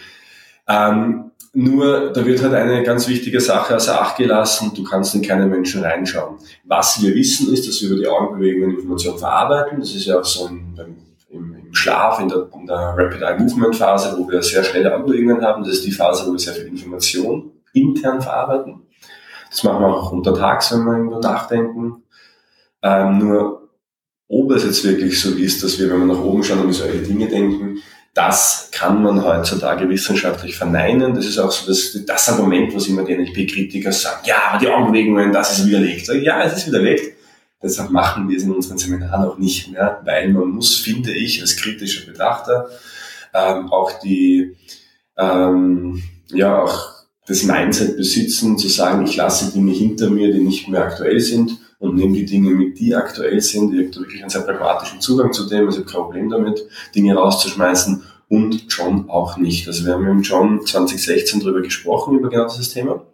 S3: Ähm, nur, da wird halt eine ganz wichtige Sache außer Acht gelassen, du kannst in keine Menschen reinschauen. Was wir wissen, ist, dass wir über die Augenbewegungen Informationen verarbeiten. Das ist ja auch so im, im, im Schlaf, in der, in der Rapid Eye Movement Phase, wo wir sehr schnelle Augenbewegungen haben. Das ist die Phase, wo wir sehr viel Information intern verarbeiten. Das machen wir auch untertags, wenn wir irgendwo nachdenken. Ähm, nur, ob es jetzt wirklich so ist, dass wir, wenn wir nach oben schauen, an visuelle Dinge denken, das kann man heutzutage wissenschaftlich verneinen. Das ist auch so das, das Argument, was immer die NLP-Kritiker sagen. Ja, aber die Augenbewegungen, das ist widerlegt. Ja, es ist widerlegt. Deshalb machen wir es in unseren Seminaren auch nicht mehr, weil man muss, finde ich, als kritischer Betrachter ähm, auch die, ähm, ja, auch das Mindset besitzen, zu sagen, ich lasse Dinge hinter mir, die nicht mehr aktuell sind und nehme die Dinge mit, die aktuell sind. Ich habe wirklich einen sehr pragmatischen Zugang zu dem, also ich habe kein Problem damit, Dinge rauszuschmeißen und John auch nicht. Also wir haben mit John 2016 darüber gesprochen, über genau dieses Thema.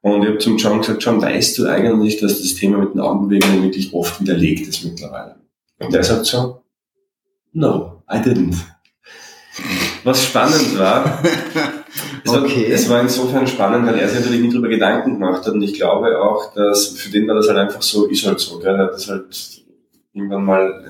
S3: Und ich habe zum John gesagt, John, weißt du eigentlich, dass das Thema mit den Augenbewegungen wirklich oft widerlegt ist mittlerweile? Und der sagt so, no, I didn't. Was spannend war, es, okay. war, es war insofern spannend, weil er sich natürlich nicht darüber Gedanken gemacht hat und ich glaube auch, dass für den war das halt einfach so, ist halt so, gell? er hat das halt irgendwann mal,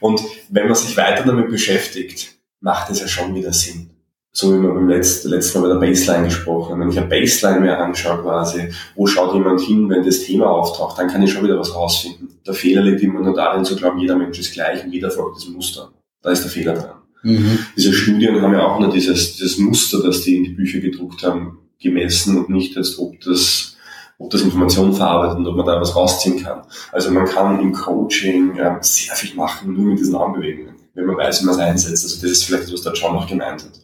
S3: und wenn man sich weiter damit beschäftigt, macht es ja schon wieder Sinn. So wie wir beim letzten, letzten Mal bei der Baseline gesprochen haben. Wenn ich eine Baseline mehr anschaue quasi, wo schaut jemand hin, wenn das Thema auftaucht, dann kann ich schon wieder was rausfinden. Der Fehler liegt immer nur darin zu glauben, jeder Mensch ist gleich und jeder folgt diesem Muster. Da ist der Fehler dran. Diese Studien haben ja auch nur dieses, dieses Muster, das die in die Bücher gedruckt haben, gemessen und nicht jetzt, ob das, ob das Informationen verarbeitet und ob man da was rausziehen kann. Also man kann im Coaching äh, sehr viel machen, nur mit diesen Armbewegungen, wenn man weiß, wie man es einsetzt. Also das ist vielleicht das, was der John auch gemeint hat.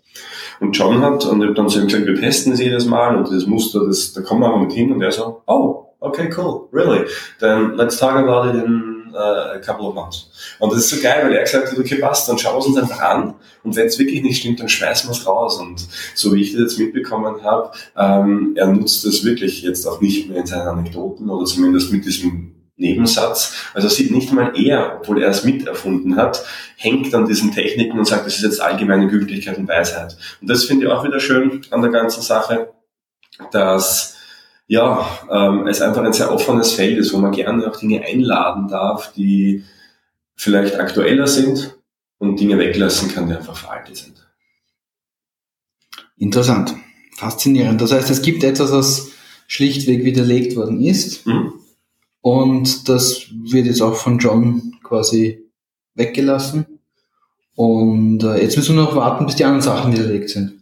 S3: Und John hat, und ich habe dann so gesagt, wir testen es jedes Mal und dieses Muster, das, da kommen wir aber mit hin und er so, oh, okay, cool, really, then let's talk about it in äh, of months. Und das ist so geil, weil er gesagt hat, okay, passt, dann schauen wir uns einfach an und wenn es wirklich nicht stimmt, dann schmeißen wir es raus. Und so wie ich das jetzt mitbekommen habe, ähm, er nutzt das wirklich jetzt auch nicht mehr in seinen Anekdoten oder zumindest mit diesem Nebensatz. Also sieht nicht mal er, obwohl er es miterfunden hat, hängt an diesen Techniken und sagt, das ist jetzt allgemeine Gültigkeit und Weisheit. Und das finde ich auch wieder schön an der ganzen Sache, dass ja, ähm, es einfach ein sehr offenes Feld ist, wo man gerne auch Dinge einladen darf, die vielleicht aktueller sind und Dinge weglassen kann, die einfach veraltet sind.
S1: Interessant. Faszinierend. Das heißt, es gibt etwas, was schlichtweg widerlegt worden ist. Mhm. Und das wird jetzt auch von John quasi weggelassen. Und äh, jetzt müssen wir noch warten, bis die anderen Sachen widerlegt sind.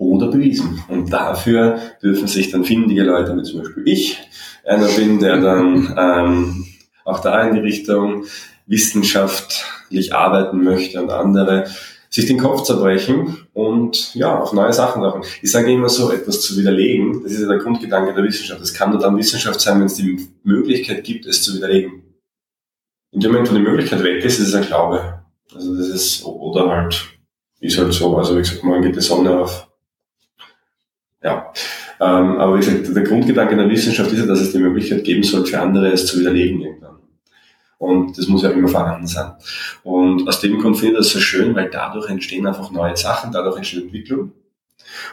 S3: Oder bewiesen. Und dafür dürfen sich dann findige Leute, wie zum Beispiel ich, einer bin, der dann ähm, auch da in die Richtung wissenschaftlich arbeiten möchte und andere sich den Kopf zerbrechen und ja, auf neue Sachen machen. Ich sage immer so, etwas zu widerlegen, das ist ja der Grundgedanke der Wissenschaft. Es kann nur dann Wissenschaft sein, wenn es die Möglichkeit gibt, es zu widerlegen. In dem Moment, wo die Möglichkeit weg ist, ist es ein Glaube. Also das ist, oder halt, ist halt so, also wie gesagt, morgen geht die Sonne auf. Ja. Ähm, aber wie gesagt, der Grundgedanke der Wissenschaft ist ja, dass es die Möglichkeit geben soll, für andere es zu widerlegen irgendwann. Und das muss ja immer vorhanden sein. Und aus dem Grund finde ich das so schön, weil dadurch entstehen einfach neue Sachen, dadurch entsteht Entwicklung.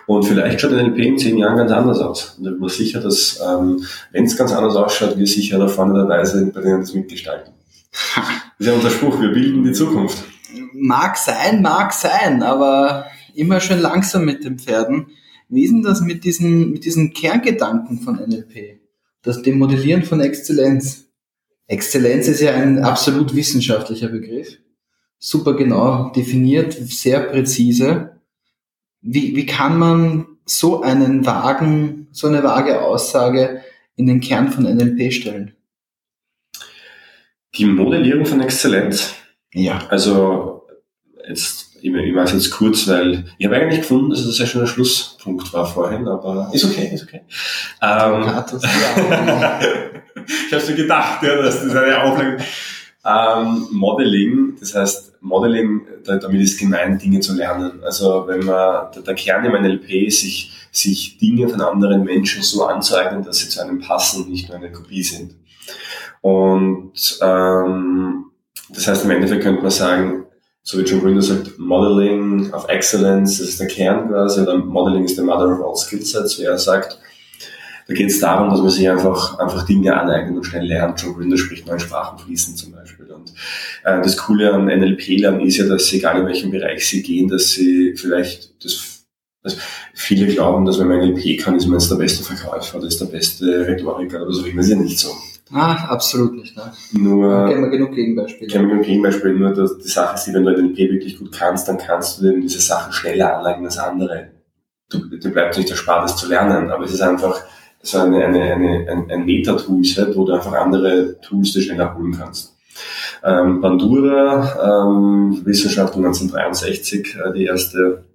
S3: Und vielleicht schaut ein LP in zehn Jahren ganz anders aus. Und ich bin mir sicher, dass, ähm, wenn es ganz anders ausschaut, wir sicher da vorne dabei sind, bei denen das mitgestalten. Das ist ja unser Spruch, wir bilden die Zukunft.
S1: Mag sein, mag sein, aber immer schön langsam mit den Pferden. Wie ist denn das mit diesen, mit diesen Kerngedanken von NLP? Das dem Modellieren von Exzellenz. Exzellenz ist ja ein absolut wissenschaftlicher Begriff. Super genau definiert, sehr präzise. Wie, wie kann man so einen vagen, so eine vage Aussage in den Kern von NLP stellen?
S3: Die Modellierung von Exzellenz.
S1: Ja.
S3: Also jetzt, ich, ich mache es jetzt kurz, weil ich habe eigentlich gefunden, dass das ja schon ein Schlusspunkt war vorhin, aber ist okay, ist okay. Ähm, ich habe so gedacht, ja, dass das eine Auflage. Ähm, Modeling, das heißt, Modeling, damit ist gemeint, Dinge zu lernen. Also wenn man, der, der Kern im NLP ist, sich, sich Dinge von anderen Menschen so anzueignen, dass sie zu einem passen und nicht nur eine Kopie sind. Und ähm, das heißt, im Endeffekt könnte man sagen, so wie John Grinder sagt, Modeling of Excellence, das ist der Kern quasi, oder Modeling is the mother of all skill sets, wie er sagt. Da geht es darum, dass man sich einfach, einfach Dinge aneignet und schnell lernt. John Grinder spricht neue Sprachen fließen zum Beispiel. Und äh, das Coole an NLP-Lern ist ja, dass sie, egal in welchem Bereich sie gehen, dass sie vielleicht das also viele glauben, dass wenn man NLP kann, ist man jetzt der beste Verkäufer, das ist der beste Rhetoriker oder so. Das ist ja nicht so.
S1: Ah, absolut nicht. Ne?
S3: Nur,
S1: kennen wir genug Gegenbeispiele.
S3: Kennen wir genug Gegenbeispiele, nur dass die Sache ist, wenn du NLP wirklich gut kannst, dann kannst du dir diese Sachen schneller anlegen als andere. Du, dir bleibt nicht erspart, das zu lernen, aber es ist einfach so eine, eine, eine, ein, ein Meta-Toolset, wo du einfach andere Tools dir schneller holen kannst. Ähm, Bandura, ähm, Wissenschaftler 1963, äh, die erste,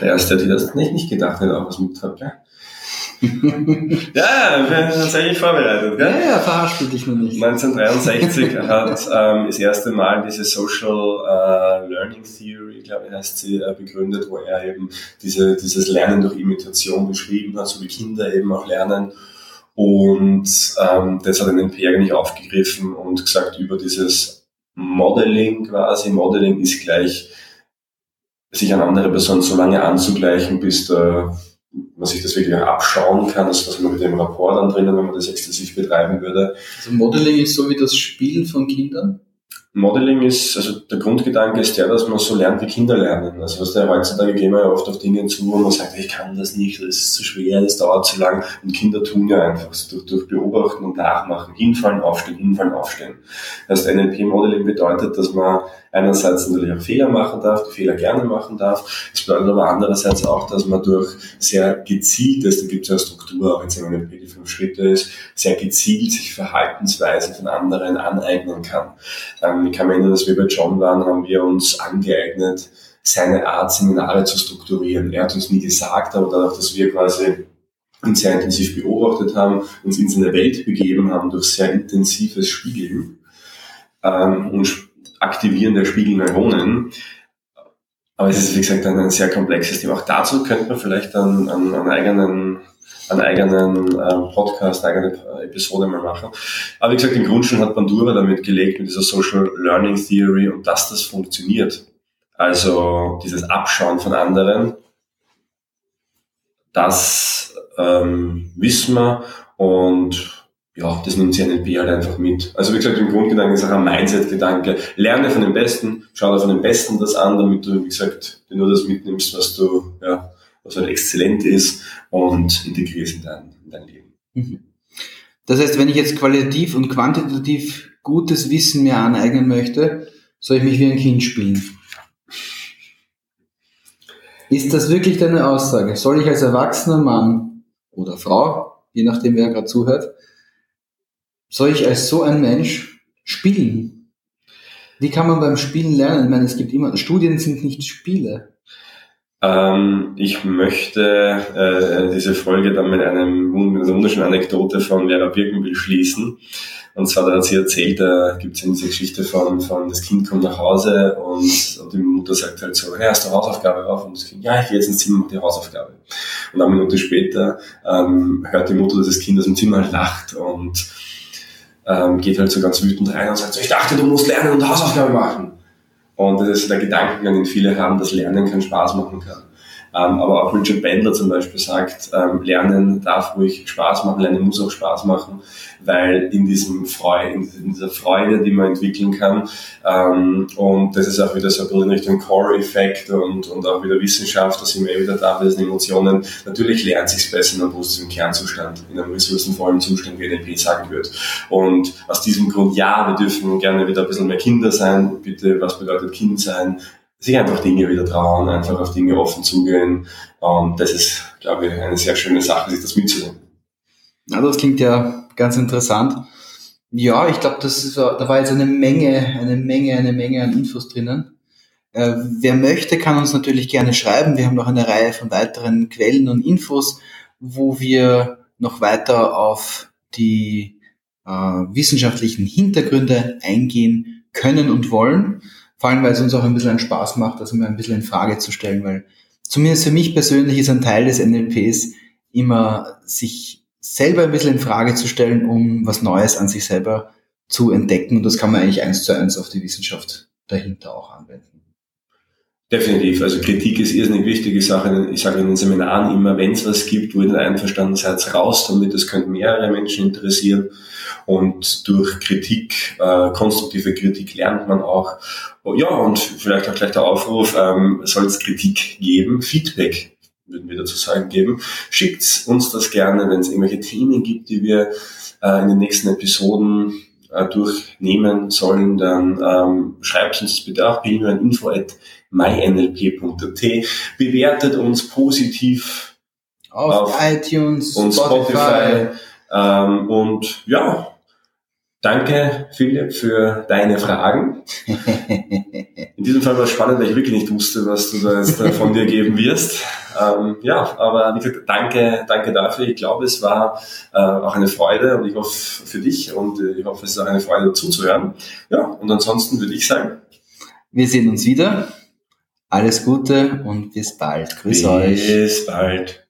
S3: der erste, der das nicht, nicht gedacht hat, auch was mit hat, gell? Ja, ich bin tatsächlich vorbereitet. Gell?
S1: Ja, ja, verhaspel dich nur nicht.
S3: 1963 hat ähm, das erste Mal diese Social äh, Learning Theory, glaube ich, heißt sie, äh, begründet, wo er eben diese, dieses Lernen durch Imitation beschrieben hat, so wie Kinder eben auch lernen. Und ähm, das hat NLP eigentlich aufgegriffen und gesagt, über dieses Modeling quasi, Modeling ist gleich, sich an andere Personen so lange anzugleichen, bis der man sich das wirklich abschauen kann, das was man mit dem Rapport dann drinnen, wenn man das exzessiv betreiben würde.
S1: Also Modeling ist so wie das Spiel von Kindern?
S3: Modeling ist, also der Grundgedanke ist der, dass man so lernt, wie Kinder lernen. Also was der heutzutage gehen wir ja oft auf Dinge zu, wo man sagt, ich kann das nicht, das ist zu schwer, das dauert zu lang. Und Kinder tun ja einfach durch, durch Beobachten und Nachmachen, hinfallen, aufstehen, hinfallen, aufstehen. Das heißt, NLP-Modeling bedeutet, dass man einerseits natürlich auch Fehler machen darf, die Fehler gerne machen darf. Es bedeutet aber andererseits auch, dass man durch sehr gezieltes, da gibt es ja Struktur, auch jetzt in NLP die fünf Schritte ist, sehr gezielt sich Verhaltensweisen von anderen aneignen kann. Ähm, ich kann mich erinnern, dass wir bei John waren, haben wir uns angeeignet, seine Art, Seminare zu strukturieren. Er hat uns nie gesagt, aber dadurch, dass wir quasi ihn sehr intensiv beobachtet haben, uns in seine Welt begeben haben durch sehr intensives Spiegeln ähm, und Aktivieren der Spiegelneuronen. Aber es ist, wie gesagt, ein, ein sehr komplexes Thema. Auch dazu könnte man vielleicht einen, einen, einen eigenen einen eigenen ähm, Podcast, eine eigene Episode mal machen. Aber wie gesagt, im Grundschulen hat Bandura damit gelegt, mit dieser Social Learning Theory und dass das funktioniert. Also dieses Abschauen von anderen, das ähm, wissen wir und ja, das nimmt sich NLP halt einfach mit. Also wie gesagt, im Grundgedanken ist auch ein Mindset-Gedanke. Lerne von den Besten, schau dir von den Besten das an, damit du, wie gesagt, nur das mitnimmst, was du, ja, was halt exzellent ist und integrierst in dein, in dein Leben. Mhm.
S1: Das heißt, wenn ich jetzt qualitativ und quantitativ gutes Wissen mir aneignen möchte, soll ich mich wie ein Kind spielen. Ist das wirklich deine Aussage? Soll ich als erwachsener Mann oder Frau, je nachdem wer gerade zuhört, soll ich als so ein Mensch spielen? Wie kann man beim Spielen lernen? Ich meine, es gibt immer, Studien sind nicht Spiele.
S3: Ähm, ich möchte äh, diese Folge dann mit, einem, mit einer wunderschönen Anekdote von Vera Birkenbill schließen. Und zwar, da hat sie erzählt, da gibt es diese Geschichte von, von, das Kind kommt nach Hause und, und die Mutter sagt halt so, hey, hast du Hausaufgabe auf? Und das Kind, ja, ich gehe jetzt ins Zimmer und die Hausaufgabe. Und eine Minute später ähm, hört die Mutter, dass das Kind aus dem Zimmer lacht und ähm, geht halt so ganz wütend rein und sagt so, ich dachte, du musst lernen und Hausaufgaben machen. Und das ist der Gedankengang, den viele haben, dass Lernen keinen Spaß machen kann. Ähm, aber auch Richard Bandler zum Beispiel sagt, ähm, Lernen darf ruhig Spaß machen, Lernen muss auch Spaß machen, weil in diesem Freude, in dieser Freude, die man entwickeln kann, ähm, und das ist auch wieder so ein bisschen Richtung Core-Effekt und, und auch wieder Wissenschaft, da sind wir eh wieder da bei diesen Emotionen. Natürlich lernt sich besser in einem positiven Kernzustand, in einem ressourcenvollen Zustand, wie NLP sagen wird. Und aus diesem Grund, ja, wir dürfen gerne wieder ein bisschen mehr Kinder sein. Bitte, was bedeutet Kind sein? Sich einfach Dinge wieder trauen, einfach auf Dinge offen zugehen. Und das ist, glaube ich, eine sehr schöne Sache, sich das mitzunehmen.
S1: Ja, das klingt ja ganz interessant. Ja, ich glaube, das ist, da war jetzt eine Menge, eine Menge, eine Menge an Infos drinnen. Äh, wer möchte, kann uns natürlich gerne schreiben. Wir haben noch eine Reihe von weiteren Quellen und Infos, wo wir noch weiter auf die äh, wissenschaftlichen Hintergründe eingehen können und wollen. Vor allem, weil es uns auch ein bisschen einen Spaß macht, das immer ein bisschen in Frage zu stellen, weil zumindest für mich persönlich ist ein Teil des NLPs immer, sich selber ein bisschen in Frage zu stellen, um was Neues an sich selber zu entdecken. Und das kann man eigentlich eins zu eins auf die Wissenschaft dahinter auch anwenden.
S3: Definitiv. Also Kritik ist irrsinnig wichtige Sache. Ich sage in den Seminaren immer, wenn es was gibt, wo ihr nicht einverstanden seid, raus damit. Das könnte mehrere Menschen interessieren. Und durch Kritik, äh, konstruktive Kritik lernt man auch. Ja, und vielleicht auch gleich der Aufruf, ähm, soll es Kritik geben, Feedback würden wir dazu sagen geben. Schickt uns das gerne, wenn es irgendwelche Themen gibt, die wir äh, in den nächsten Episoden äh, durchnehmen sollen, dann ähm, schreibt uns das bitte auch per E-Mail info at mynlp.at. Bewertet uns positiv
S1: auf, auf iTunes
S3: und Spotify. Spotify. Ähm, und ja, Danke, Philipp, für deine Fragen. In diesem Fall war es spannend, weil ich wirklich nicht wusste, was du da jetzt von dir geben wirst. Ähm, ja, aber wie gesagt, danke, danke dafür. Ich glaube, es war äh, auch eine Freude und ich hoffe für dich und äh, ich hoffe, es ist auch eine Freude zuzuhören. Ja, und ansonsten würde ich sagen.
S1: Wir sehen uns wieder. Alles Gute und bis bald.
S3: Grüß bis euch. Bis bald.